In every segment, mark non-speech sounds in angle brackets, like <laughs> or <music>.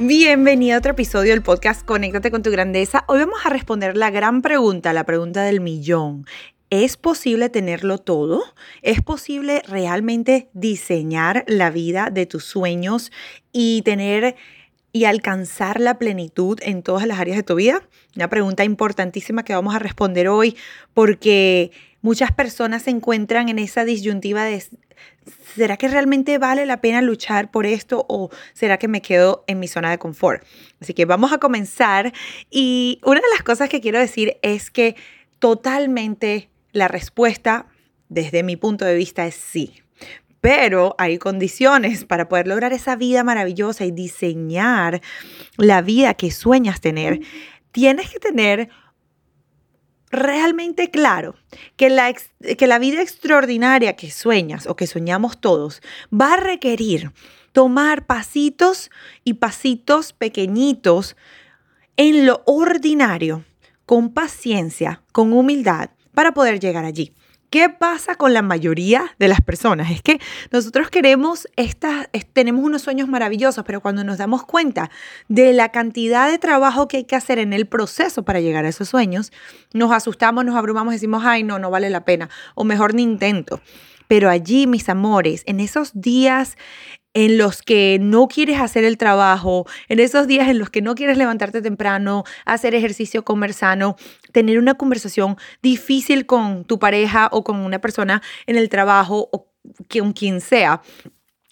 Bienvenido a otro episodio del podcast Conéctate con tu grandeza. Hoy vamos a responder la gran pregunta, la pregunta del millón. ¿Es posible tenerlo todo? ¿Es posible realmente diseñar la vida de tus sueños y tener y alcanzar la plenitud en todas las áreas de tu vida? Una pregunta importantísima que vamos a responder hoy porque muchas personas se encuentran en esa disyuntiva de ¿será que realmente vale la pena luchar por esto o será que me quedo en mi zona de confort? Así que vamos a comenzar y una de las cosas que quiero decir es que totalmente la respuesta desde mi punto de vista es sí. Pero hay condiciones para poder lograr esa vida maravillosa y diseñar la vida que sueñas tener. Tienes que tener realmente claro que la, que la vida extraordinaria que sueñas o que soñamos todos va a requerir tomar pasitos y pasitos pequeñitos en lo ordinario, con paciencia, con humildad, para poder llegar allí. ¿Qué pasa con la mayoría de las personas? Es que nosotros queremos estas, tenemos unos sueños maravillosos, pero cuando nos damos cuenta de la cantidad de trabajo que hay que hacer en el proceso para llegar a esos sueños, nos asustamos, nos abrumamos, decimos, ay, no, no vale la pena, o mejor ni intento. Pero allí, mis amores, en esos días en los que no quieres hacer el trabajo, en esos días en los que no quieres levantarte temprano, hacer ejercicio, comer sano, tener una conversación difícil con tu pareja o con una persona en el trabajo o con quien sea,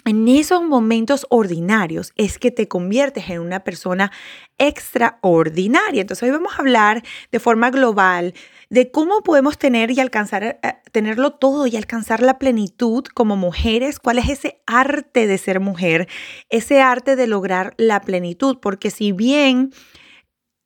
en esos momentos ordinarios es que te conviertes en una persona extraordinaria. Entonces hoy vamos a hablar de forma global de cómo podemos tener y alcanzar, eh, tenerlo todo y alcanzar la plenitud como mujeres, cuál es ese arte de ser mujer, ese arte de lograr la plenitud, porque si bien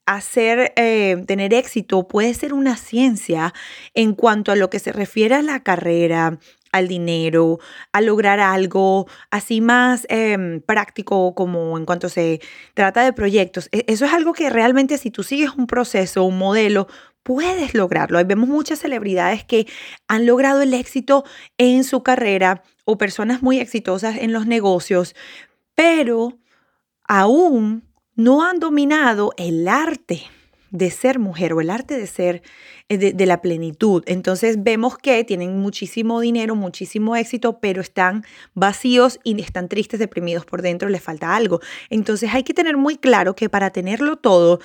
hacer, eh, tener éxito puede ser una ciencia en cuanto a lo que se refiere a la carrera, al dinero, a lograr algo así más em, práctico como en cuanto se trata de proyectos. E, eso es algo que realmente si tú sigues un proceso, un modelo, puedes lograrlo. Vemos muchas celebridades que han logrado el éxito en su carrera o personas muy exitosas en los negocios, pero aún no han dominado el arte de ser mujer o el arte de ser eh, de, la plenitud. Entonces vemos que tienen muchísimo dinero, muchísimo éxito, pero están vacíos y están tristes, deprimidos por dentro, les falta algo. Entonces hay que tener muy claro que para tenerlo todo,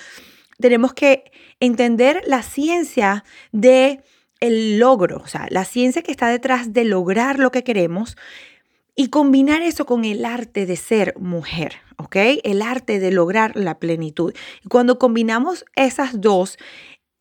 tenemos que entender la ciencia de el logro, o sea, la ciencia que está detrás de lograr lo que queremos y combinar eso con el arte de ser mujer, ¿ok? El arte de lograr la plenitud. Y cuando combinamos esas dos,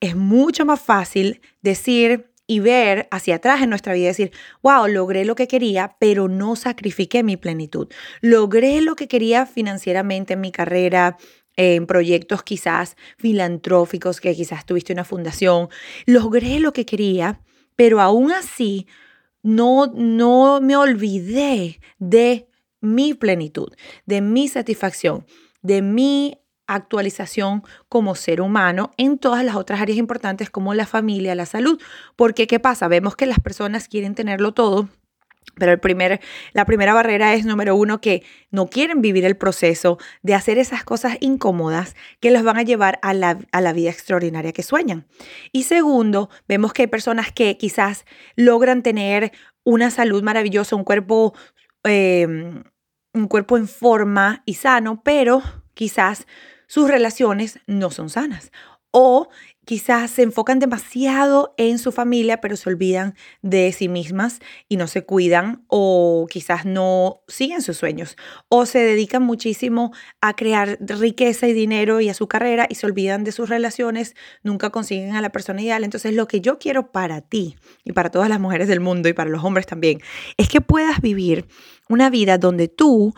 es mucho más fácil decir y ver hacia atrás en nuestra vida decir, wow, logré lo que quería, pero no sacrifiqué mi plenitud. Logré lo que quería financieramente en mi carrera, en proyectos quizás filantróficos, que quizás tuviste una fundación. Logré lo que quería, pero aún así no, no me olvidé de mi plenitud, de mi satisfacción, de mi actualización como ser humano en todas las otras áreas importantes como la familia, la salud. Porque, ¿qué pasa? Vemos que las personas quieren tenerlo todo, pero el primer, la primera barrera es, número uno, que no quieren vivir el proceso de hacer esas cosas incómodas que los van a llevar a la, a la vida extraordinaria que sueñan. Y segundo, vemos que hay personas que quizás logran tener una salud maravillosa, un cuerpo, em, un cuerpo en forma y sano, pero quizás sus relaciones no son sanas o quizás se enfocan demasiado en su familia, pero se olvidan de sí mismas y no se cuidan o quizás no siguen sus sueños o se dedican muchísimo a crear riqueza y dinero y a su carrera y se olvidan de sus relaciones, nunca consiguen a la persona ideal. Entonces lo que yo quiero para ti y para todas las mujeres del mundo y para los hombres también es que puedas vivir una vida donde tú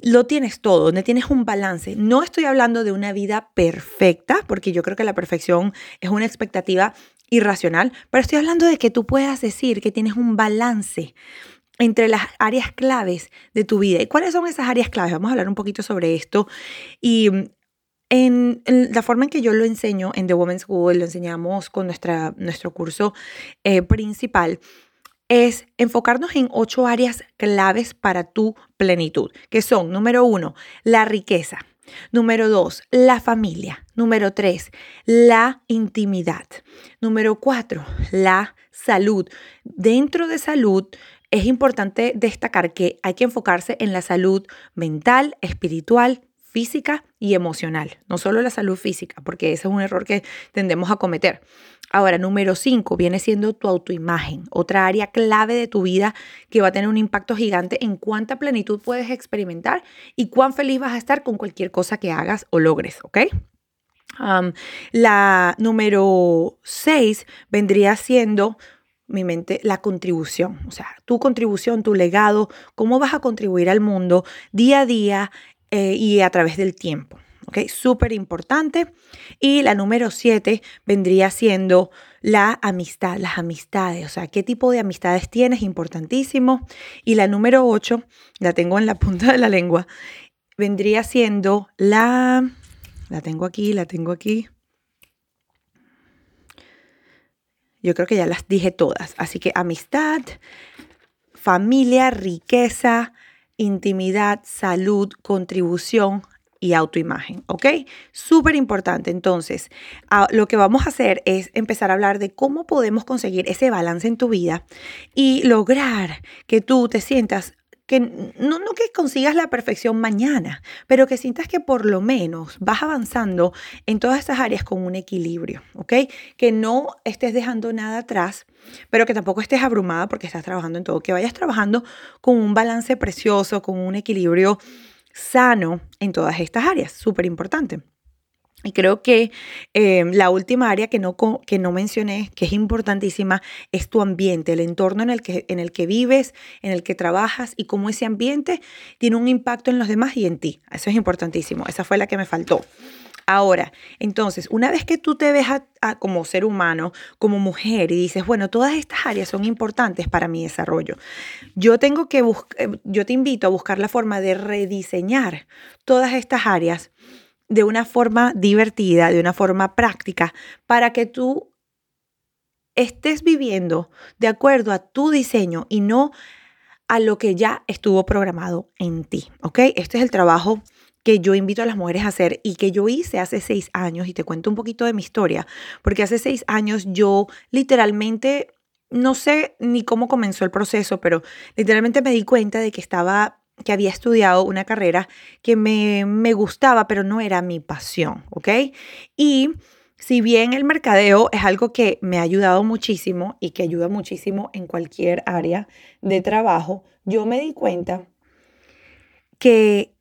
lo tienes todo, donde tienes un balance. No estoy hablando de una vida perfecta, porque yo creo que la perfección es una expectativa irracional, pero estoy hablando de que tú puedas decir que tienes un balance entre las áreas claves de tu vida. ¿Y cuáles son esas áreas claves? Vamos a hablar un poquito sobre esto. Y en, la forma en que yo lo enseño en The Women's School, lo enseñamos con nuestra, nuestro curso eh, principal, es enfocarnos en ocho áreas claves para tu plenitud, que son, número uno, la riqueza. Número dos, la familia. Número tres, la intimidad. Número cuatro, la salud. Dentro de salud, es importante destacar que hay que enfocarse en la salud mental, espiritual, física y emocional, no solo la salud física, porque ese es un error que tendemos a cometer. Ahora, número cinco viene siendo tu autoimagen, otra área clave de tu vida que va a tener un impacto gigante en cuánta plenitud puedes experimentar y cuán feliz vas a estar con cualquier cosa que hagas o logres, ¿ok? la número seis vendría siendo mi mente la contribución, o sea, tu contribución, tu legado, cómo vas a contribuir al mundo día a día eh, y a través del tiempo. ¿Ok? Súper importante. Y la número siete vendría siendo la amistad, las amistades, o sea, qué tipo de amistades tienes, importantísimo. Y la número ocho, la tengo en la punta de la lengua, vendría siendo la, la tengo aquí, la tengo aquí. Yo creo que ya las dije todas. Así que amistad, familia, riqueza, intimidad, salud, contribución y autoimagen, ¿ok? Súper importante. Entonces, lo que vamos a hacer es empezar a hablar de cómo podemos conseguir ese balance en tu vida y lograr que tú te sientas que no, no que consigas la perfección mañana, pero que sientas que por lo menos vas avanzando en todas esas áreas con un equilibrio, ¿ok? Que no estés dejando nada atrás, pero que tampoco estés abrumada porque estás trabajando en todo, que vayas trabajando con un balance precioso, con un equilibrio sano en todas estas áreas, súper importante. Y creo que eh, la última área que no, que no mencioné, que es importantísima, es tu ambiente, el entorno en el, que, en el que vives, en el que trabajas y cómo ese ambiente tiene un impacto en los demás y en ti. Eso es importantísimo. Esa fue la que me faltó. Ahora, entonces, una vez que tú te ves como ser humano, como mujer, y dices, bueno, todas estas áreas son importantes para mi desarrollo, yo tengo que eh, yo te invito a buscar la forma de rediseñar todas estas áreas de una forma divertida, de una forma práctica, para que tú estés viviendo de acuerdo a tu diseño y no a lo que ya estuvo programado en ti, ¿ok? Este es el trabajo que yo invito a las mujeres a hacer y que yo hice hace seis años y te cuento un poquito de mi historia, porque hace seis años yo literalmente, no sé ni cómo comenzó el proceso, pero literalmente me di cuenta de que estaba que había estudiado una carrera que me, me gustaba, pero no era mi pasión, ¿ok? Y si bien el mercadeo es algo que me ha ayudado muchísimo y que ayuda muchísimo en cualquier área de trabajo, yo me di cuenta que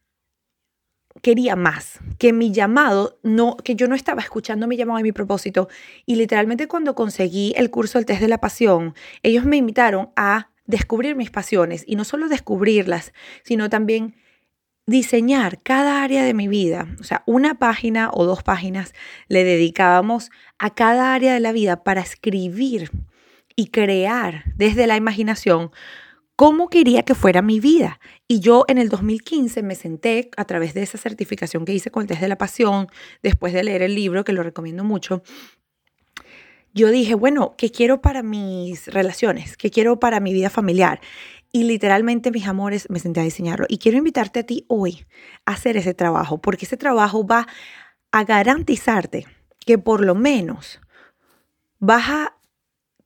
quería más, que mi llamado, no, que yo no estaba escuchando mi llamado y mi propósito. Y literalmente cuando conseguí el curso del test de la pasión, ellos me invitaron a descubrir mis pasiones y no solo descubrirlas, sino también diseñar cada área de mi vida. O sea, una página o dos páginas le dedicábamos a cada área de la vida para escribir y crear desde la imaginación cómo quería que fuera mi vida. Y yo en el 2015 me senté a través de esa certificación que hice con el test de la pasión, después de leer el libro, que lo recomiendo mucho, yo dije, bueno, ¿qué quiero para mis relaciones? ¿Qué quiero para mi vida familiar? Y literalmente, mis amores, me senté a diseñarlo. Y quiero invitarte a ti hoy a hacer ese trabajo, porque ese trabajo va a garantizarte que por lo menos vas a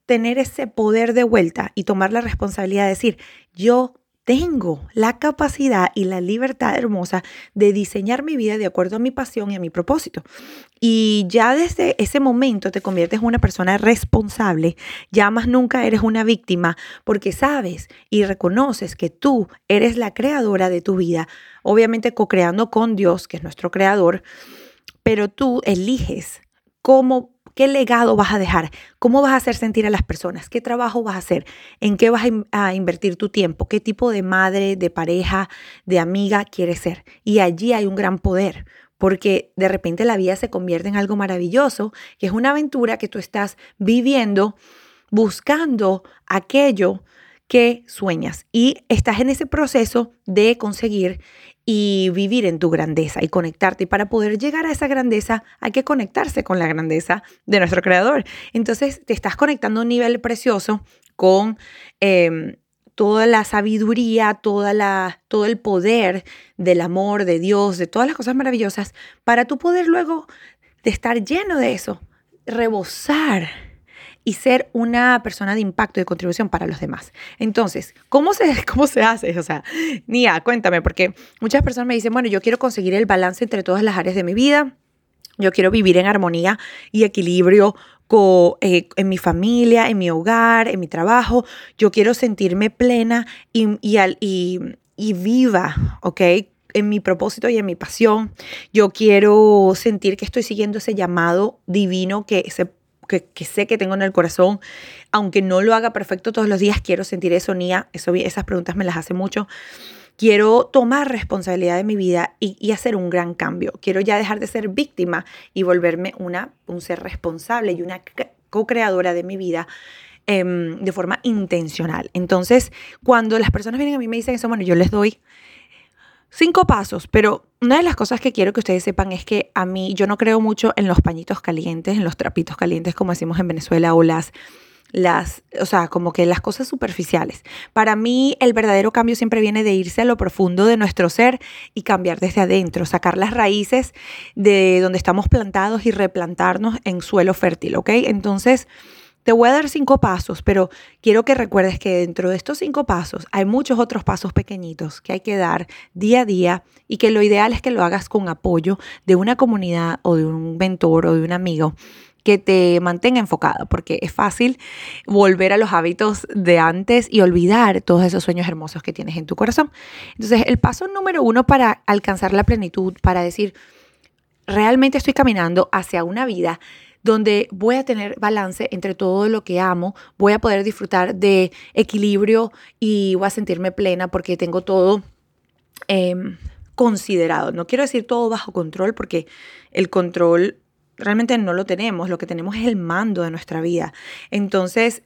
tener ese poder de vuelta y tomar la responsabilidad de decir, yo tengo la capacidad y la libertad hermosa de diseñar mi vida de acuerdo a mi pasión y a mi propósito. Y ya desde ese momento te conviertes en una persona responsable, ya más nunca eres una víctima, porque sabes y reconoces que tú eres la creadora de tu vida, obviamente co-creando con Dios, que es nuestro creador, pero tú eliges cómo ¿Qué legado vas a dejar? ¿Cómo vas a hacer sentir a las personas? ¿Qué trabajo vas a hacer? ¿En qué vas a invertir tu tiempo? ¿Qué tipo de madre, de pareja, de amiga quieres ser? Y allí hay un gran poder, porque de repente la vida se convierte en algo maravilloso, que es una aventura que tú estás viviendo buscando aquello que sueñas y estás en ese proceso de conseguir y vivir en tu grandeza y conectarte. Y para poder llegar a esa grandeza hay que conectarse con la grandeza de nuestro creador. Entonces te estás conectando a un nivel precioso con em, toda la sabiduría, toda la, todo el poder del amor de Dios, de todas las cosas maravillosas, para tú poder luego de estar lleno de eso, rebosar y ser una persona de impacto y de contribución para los demás. Entonces, ¿cómo se, <laughs> cómo se hace? O sea, Nia, cuéntame, porque muchas personas me dicen, bueno, yo quiero conseguir el balance entre todas las áreas de mi vida, yo quiero vivir en armonía y equilibrio con, eh, en mi familia, en mi hogar, en mi trabajo, yo quiero sentirme plena y, y, y, y viva, ¿ok? en mi propósito y en mi pasión. Yo quiero sentir que estoy siguiendo ese llamado divino que se que, sé que tengo en el corazón, aunque no lo haga perfecto todos los días, quiero sentir eso, Nia, esas preguntas me las hace mucho. Quiero tomar responsabilidad de mi vida y, hacer un gran cambio. Quiero ya dejar de ser víctima y volverme una, un ser responsable y una co-creadora de mi vida em, de forma intencional. Entonces, cuando las personas vienen a mí y me dicen eso, bueno, yo les doy Cinco pasos, pero una de las cosas que quiero que ustedes sepan es que a mí yo no creo mucho en los pañitos calientes, en los trapitos calientes como decimos en Venezuela o las las, o sea, como que las cosas superficiales. Para mí el verdadero cambio siempre viene de irse a lo profundo de nuestro ser y cambiar desde adentro, sacar las raíces de donde estamos plantados y replantarnos en suelo fértil, ¿ok? Entonces, te voy a dar cinco pasos, pero quiero que recuerdes que dentro de estos cinco pasos hay muchos otros pasos pequeñitos que hay que dar día a día y que lo ideal es que lo hagas con apoyo de una comunidad o de un mentor o de un amigo que te mantenga enfocado, porque es fácil volver a los hábitos de antes y olvidar todos esos sueños hermosos que tienes en tu corazón. Entonces, el paso número uno para alcanzar la plenitud, para decir, realmente estoy caminando hacia una vida donde voy a tener balance entre todo lo que amo, voy a poder disfrutar de equilibrio y voy a sentirme plena porque tengo todo em, considerado. No quiero decir todo bajo control porque el control realmente no lo tenemos, lo que tenemos es el mando de nuestra vida. Entonces,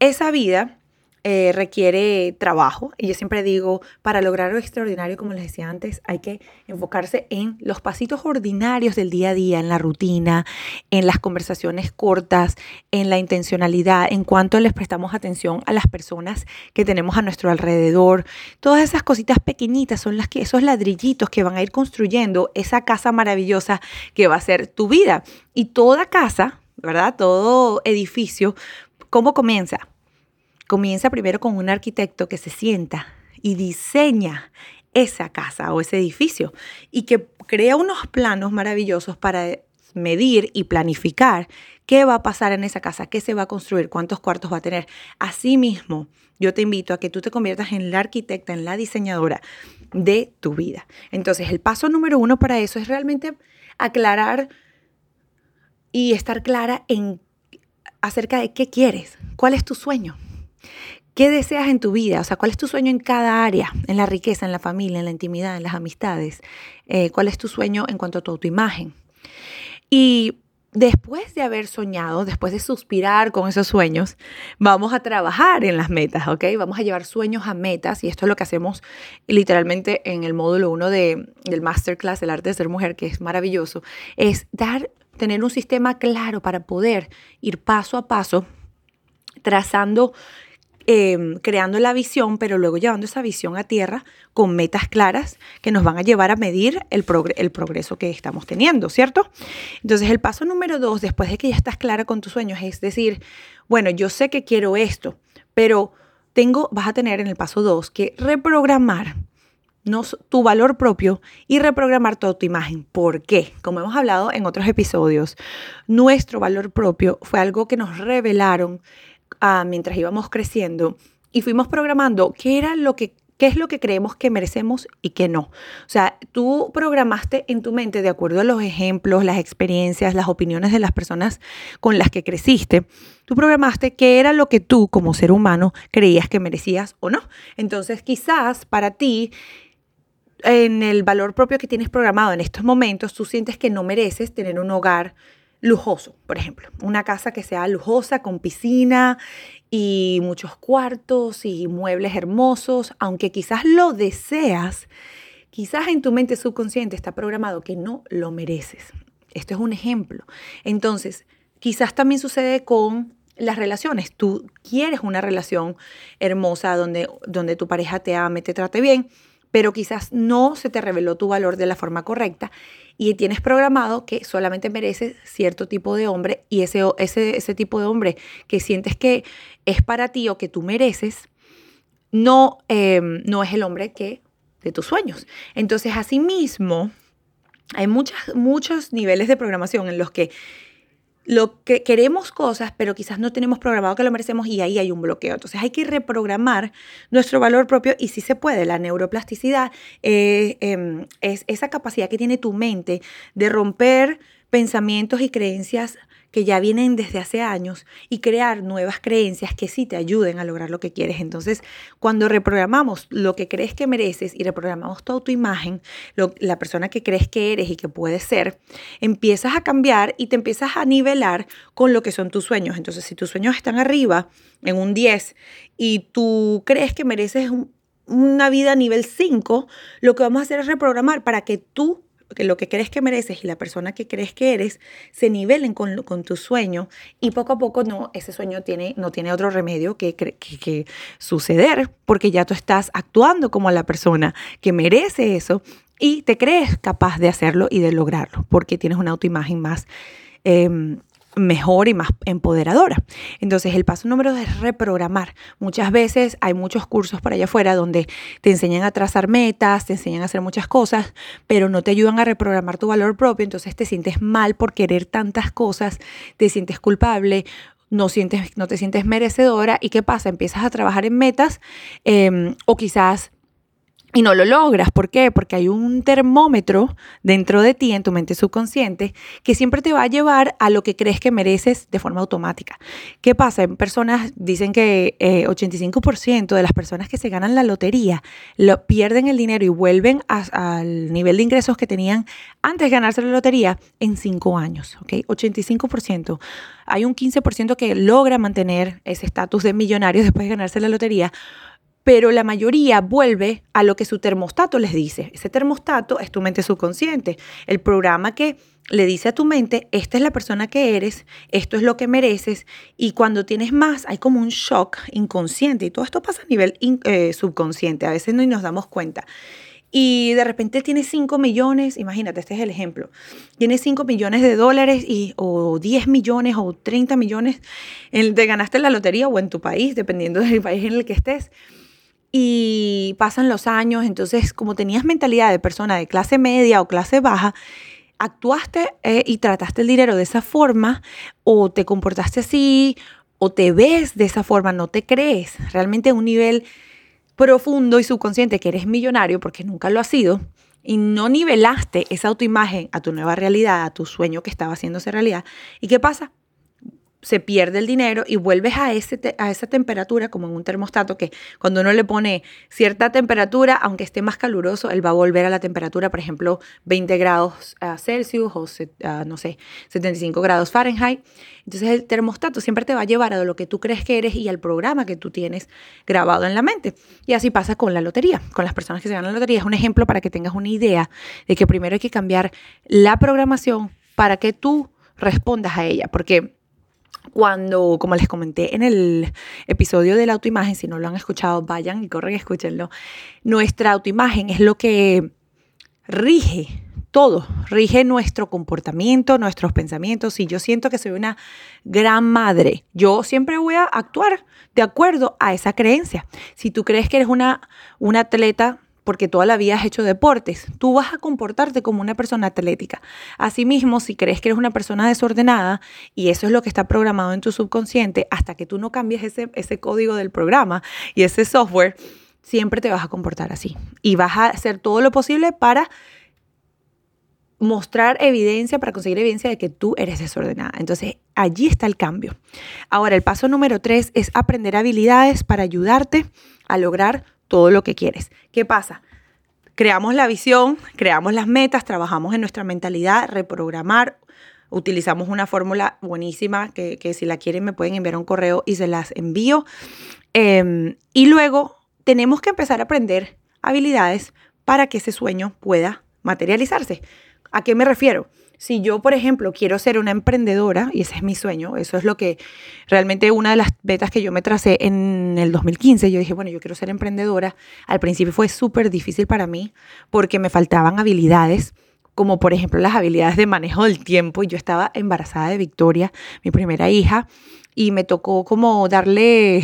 esa vida eh, requiere trabajo. Y yo siempre digo, para lograr lo extraordinario, como les decía antes, hay que enfocarse en los pasitos ordinarios del día a día, en la rutina, en las conversaciones cortas, en la intencionalidad, en cuanto les prestamos atención a las personas que tenemos a nuestro alrededor. Todas esas cositas pequeñitas son las que, esos ladrillitos que van a ir construyendo esa casa maravillosa que va a ser tu vida. Y toda casa, ¿verdad? Todo edificio, ¿cómo comienza? Comienza primero con un arquitecto que se sienta y diseña esa casa o ese edificio y que crea unos planos maravillosos para medir y planificar qué va a pasar en esa casa, qué se va a construir, cuántos cuartos va a tener. Asimismo, yo te invito a que tú te conviertas en la arquitecta, en la diseñadora de tu vida. Entonces, el paso número uno para eso es realmente aclarar y estar clara en acerca de qué quieres, cuál es tu sueño. ¿Qué deseas en tu vida? O sea, ¿cuál es tu sueño en cada área? En la riqueza, en la familia, en la intimidad, en las amistades. Eh, ¿Cuál es tu sueño en cuanto a tu autoimagen? Y después de haber soñado, después de suspirar con esos sueños, vamos a trabajar en las metas, ¿ok? Vamos a llevar sueños a metas y esto es lo que hacemos literalmente en el módulo 1 de, del Masterclass, el arte de ser mujer, que es maravilloso, es dar, tener un sistema claro para poder ir paso a paso trazando Em, creando la visión, pero luego llevando esa visión a tierra con metas claras que nos van a llevar a medir el, progreso que estamos teniendo, ¿cierto? Entonces el paso número dos, después de que ya estás clara con tus sueños, es decir, bueno, yo sé que quiero esto, pero tengo, vas a tener en el paso dos que reprogramar tu valor propio y reprogramar toda tu imagen. ¿Por qué? Como hemos hablado en otros episodios, nuestro valor propio fue algo que nos revelaron mientras íbamos creciendo y fuimos programando qué era lo que qué es lo que creemos que merecemos y qué no. O sea, tú programaste en tu mente, de acuerdo a los ejemplos, las experiencias, las opiniones de las personas con las que creciste, tú programaste qué era lo que tú como ser humano creías que merecías o no. Entonces, quizás para ti en el valor propio que tienes programado en estos momentos, tú sientes que no mereces tener un hogar lujoso, por ejemplo, una casa que sea lujosa con piscina y muchos cuartos y muebles hermosos, aunque quizás lo deseas, quizás en tu mente subconsciente está programado que no lo mereces. Esto es un ejemplo. Entonces, quizás también sucede con las relaciones. Tú quieres una relación hermosa donde, donde tu pareja te ame, te trate bien, pero quizás no se te reveló tu valor de la forma correcta y tienes programado que solamente mereces cierto tipo de hombre y ese, ese, ese tipo de hombre que sientes que es para ti o que tú mereces, no, em, no es el hombre que de tus sueños. Entonces, asimismo, hay muchos niveles de programación en los que lo que queremos cosas, pero quizás no tenemos programado que lo merecemos y ahí hay un bloqueo. Entonces hay que reprogramar nuestro valor propio y si se puede. La neuroplasticidad eh, em, es esa capacidad que tiene tu mente de romper pensamientos y creencias que ya vienen desde hace años y crear nuevas creencias que sí te ayuden a lograr lo que quieres. Entonces, cuando reprogramamos lo que crees que mereces y reprogramamos tu autoimagen, la persona que crees que eres y que puedes ser, empiezas a cambiar y te empiezas a nivelar con lo que son tus sueños. Entonces, si tus sueños están arriba en un 10 y tú crees que mereces una vida nivel 5, lo que vamos a hacer es reprogramar para que tú lo que crees que mereces y la persona que crees que eres se nivelen con, con tu sueño y poco a poco no, ese sueño tiene, no tiene otro remedio que, que, que suceder porque ya tú estás actuando como la persona que merece eso y te crees capaz de hacerlo y de lograrlo porque tienes una autoimagen más eh, mejor y más empoderadora. Entonces el paso número dos es reprogramar. Muchas veces hay muchos cursos por allá afuera donde te enseñan a trazar metas, te enseñan a hacer muchas cosas, pero no te ayudan a reprogramar tu valor propio, entonces te sientes mal por querer tantas cosas, te sientes culpable. No, sientes, no te sientes merecedora y qué pasa, empiezas a trabajar en metas em, o quizás y no lo logras. ¿Por qué? Porque hay un termómetro dentro de ti, en tu mente subconsciente, que siempre te va a llevar a lo que crees que mereces de forma automática. ¿Qué pasa? Personas, dicen que 85% eh, de las personas que se ganan la lotería lo, pierden el dinero y vuelven al nivel de ingresos que tenían antes de ganarse la lotería en 5 años. ¿ok? 85%. Hay un 15% que logra mantener ese estatus de millonario después de ganarse la lotería pero la mayoría vuelve a lo que su termostato les dice. Ese termostato es tu mente subconsciente, el programa que le dice a tu mente, esta es la persona que eres, esto es lo que mereces, y cuando tienes más hay como un shock inconsciente, y todo esto pasa a nivel eh, subconsciente, a veces no nos damos cuenta. Y de repente tienes 5 millones, imagínate, este es el ejemplo, tienes 5 millones de dólares y, o 10 millones o 30 millones de ganaste en la lotería o en tu país, dependiendo del país en el que estés y pasan los años, entonces como tenías mentalidad de persona de clase media o clase baja, actuaste eh, y trataste el dinero de esa forma o te comportaste así o te ves de esa forma, no te crees realmente a un nivel profundo y subconsciente que eres millonario porque nunca lo has sido y no nivelaste esa autoimagen a tu nueva realidad, a tu sueño que estaba haciéndose realidad. ¿Y qué pasa? Se pierde el dinero y vuelves a, ese a esa temperatura como en un termostato que cuando uno le pone cierta temperatura, aunque esté más caluroso, él va a volver a la temperatura, por ejemplo, 20 grados ah, Celsius o, ah, no sé, 75 grados Fahrenheit. Entonces el termostato siempre te va a llevar a lo que tú crees que eres y al programa que tú tienes grabado en la mente. Y así pasa con la lotería, con las personas que se ganan la lotería. Es un ejemplo para que tengas una idea de que primero hay que cambiar la programación para que tú respondas a ella, porque cuando, como les comenté en el episodio de la autoimagen, si no lo han escuchado, vayan y corren y escúchenlo. Nuestra autoimagen es lo que rige todo, rige nuestro comportamiento, nuestros pensamientos. Si yo siento que soy una gran madre, yo siempre voy a actuar de acuerdo a esa creencia. Si tú crees que eres una, una atleta porque toda la vida has hecho deportes, tú vas a comportarte como una persona atlética. Asimismo, si crees que eres una persona desordenada y eso es lo que está programado en tu subconsciente, hasta que tú no cambies ese, ese código del programa y ese software, siempre te vas a comportar así. Y vas a hacer todo lo posible para mostrar evidencia, para conseguir evidencia de que tú eres desordenada. Entonces, allí está el cambio. Ahora, el paso número tres es aprender habilidades para ayudarte a lograr todo lo que quieres. ¿Qué pasa? Creamos la visión, creamos las metas, trabajamos en nuestra mentalidad, reprogramar. Utilizamos una fórmula buenísima que, si la quieren me pueden enviar un correo y se las envío. Em, y luego tenemos que empezar a aprender habilidades para que ese sueño pueda materializarse. ¿A qué me refiero? Si yo, por ejemplo, quiero ser una emprendedora, y ese es mi sueño, eso es lo que realmente una de las metas que yo me tracé en el 2015, yo dije, bueno, yo quiero ser emprendedora. Al principio fue súper difícil para mí porque me faltaban habilidades, como por ejemplo las habilidades de manejo del tiempo. Yo estaba embarazada de Victoria, mi primera hija, y me tocó como darle,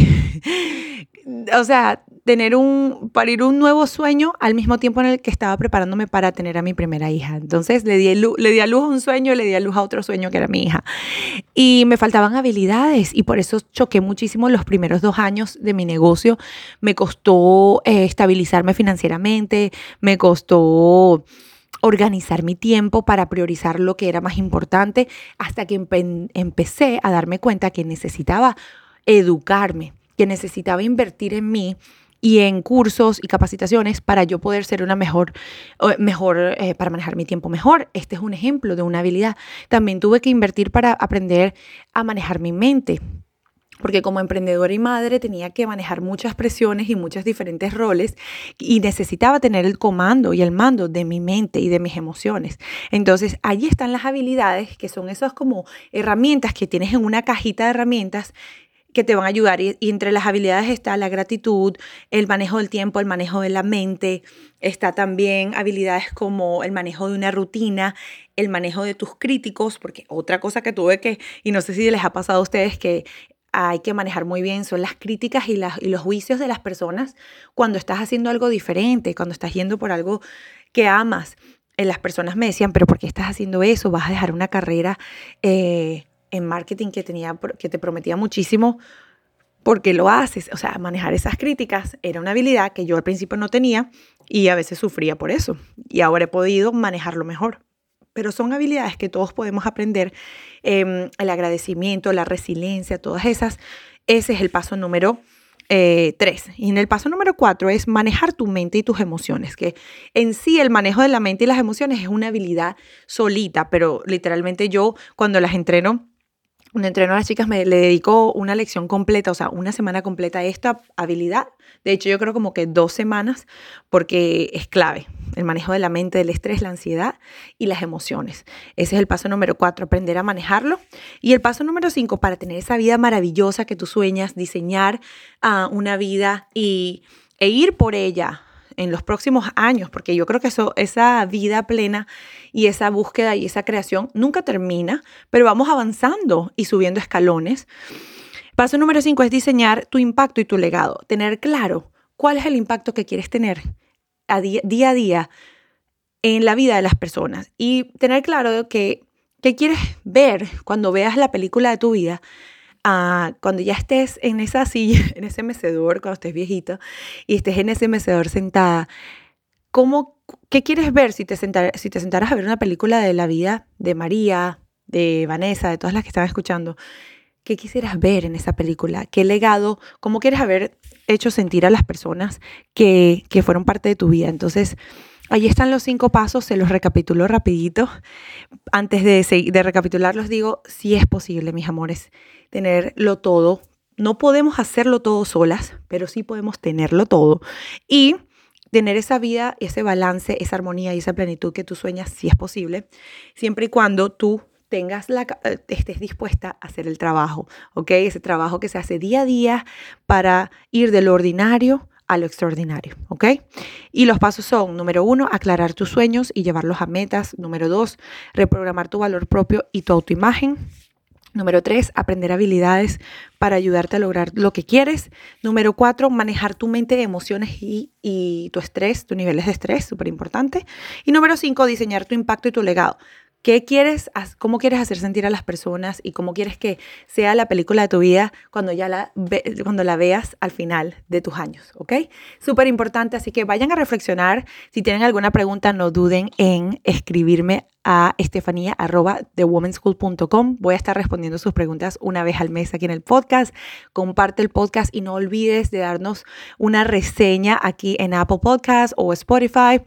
o sea, tener un, parir un nuevo sueño al mismo tiempo en el que estaba preparándome para tener a mi primera hija. Entonces le di, le di a luz a un sueño, le di a luz a otro sueño que era mi hija. Y me faltaban habilidades y por eso choqué muchísimo los primeros dos años de mi negocio. Me costó eh, estabilizarme financieramente, me costó organizar mi tiempo para priorizar lo que era más importante hasta que empecé a darme cuenta que necesitaba educarme, que necesitaba invertir en mí y en cursos y capacitaciones para yo poder ser una mejor, mejor eh, para manejar mi tiempo mejor. Este es un ejemplo de una habilidad. También tuve que invertir para aprender a manejar mi mente. Porque como emprendedora y madre tenía que manejar muchas presiones y muchos diferentes roles y necesitaba tener el comando y el mando de mi mente y de mis emociones. Entonces, allí están las habilidades que son esas como herramientas que tienes en una cajita de herramientas que te van a ayudar. Y, entre las habilidades está la gratitud, el manejo del tiempo, el manejo de la mente. Está también habilidades como el manejo de una rutina, el manejo de tus críticos, porque otra cosa que tuve que, y no sé si les ha pasado a ustedes, que hay que manejar muy bien son las críticas y, las, y los juicios de las personas cuando estás haciendo algo diferente, cuando estás yendo por algo que amas. Eh, las personas me decían, pero ¿por qué estás haciendo eso? ¿Vas a dejar una carrera? Eh, en marketing que, tenía, que te prometía muchísimo porque lo haces. O sea, manejar esas críticas era una habilidad que yo al principio no tenía y a veces sufría por eso. Y ahora he podido manejarlo mejor. Pero son habilidades que todos podemos aprender. Em, el agradecimiento, la resiliencia, todas esas. Ese es el paso número eh, tres. Y en el paso número cuatro es manejar tu mente y tus emociones, que en sí el manejo de la mente y las emociones es una habilidad solita, pero literalmente yo cuando las entreno un entreno a las chicas me le dedico una lección completa, o sea, una semana completa a esta habilidad. De hecho, yo creo como que dos semanas porque es clave. El manejo de la mente, del estrés, la ansiedad y las emociones. Ese es el paso número cuatro, aprender a manejarlo. Y el paso número cinco, para tener esa vida maravillosa que tú sueñas, diseñar uh, una vida y, e ir por ella en los próximos años, porque yo creo que eso, esa vida plena y esa búsqueda y esa creación nunca termina, pero vamos avanzando y subiendo escalones. Paso número cinco es diseñar tu impacto y tu legado, tener claro cuál es el impacto que quieres tener a día, a día en la vida de las personas y tener claro que qué quieres ver cuando veas la película de tu vida cuando ya estés en esa silla, <laughs> en ese mecedor, cuando estés viejito y estés en ese mecedor sentada, ¿cómo, ¿qué quieres ver si te, si te sentaras a ver una película de la vida de María, de Vanessa, de todas las que están escuchando? ¿Qué quisieras ver en esa película? ¿Qué legado? ¿Cómo quieres haber hecho sentir a las personas que, que fueron parte de tu vida? Entonces, Ahí están los cinco pasos, se los recapitulo rapidito. Antes de, de recapitularlos digo, si es posible, mis amores, tenerlo todo. No podemos hacerlo todo solas, pero sí podemos tenerlo todo. Y tener esa vida, ese balance, esa armonía y esa plenitud que tú sueñas, si es posible, siempre y cuando tú tengas la, eh, estés dispuesta a hacer el trabajo, ¿ok? Ese trabajo que se hace día a día para ir de lo ordinario a lo extraordinario, ¿ok? Y los pasos son, número uno, aclarar tus sueños y llevarlos a metas. Número dos, reprogramar tu valor propio y tu autoimagen. Número tres, aprender habilidades para ayudarte a lograr lo que quieres. Número cuatro, manejar tu mente de emociones y, y tu estrés, tus niveles de estrés, súper importante. Y número cinco, diseñar tu impacto y tu legado. ¿Qué quieres, cómo quieres hacer sentir a las personas y cómo quieres que sea la película de tu vida cuando ya la, cuando la veas al final de tus años? ¿Ok? Súper importante, así que vayan a reflexionar. Si tienen alguna pregunta, no duden en escribirme a estefanía.thewomenschool.com. Voy a estar respondiendo sus preguntas una vez al mes aquí en el podcast. Comparte el podcast y no olvides de darnos una reseña aquí en Apple Podcast o Spotify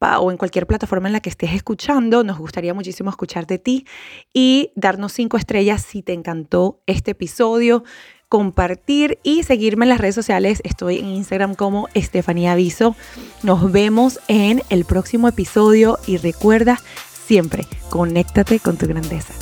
o en cualquier plataforma en la que estés escuchando. Nos gustaría muchísimo escuchar de ti y darnos cinco estrellas si te encantó este episodio compartir y seguirme en las redes sociales. Estoy en Instagram como Estefanía Aviso. Nos vemos en el próximo episodio y recuerda siempre. Conéctate con tu grandeza.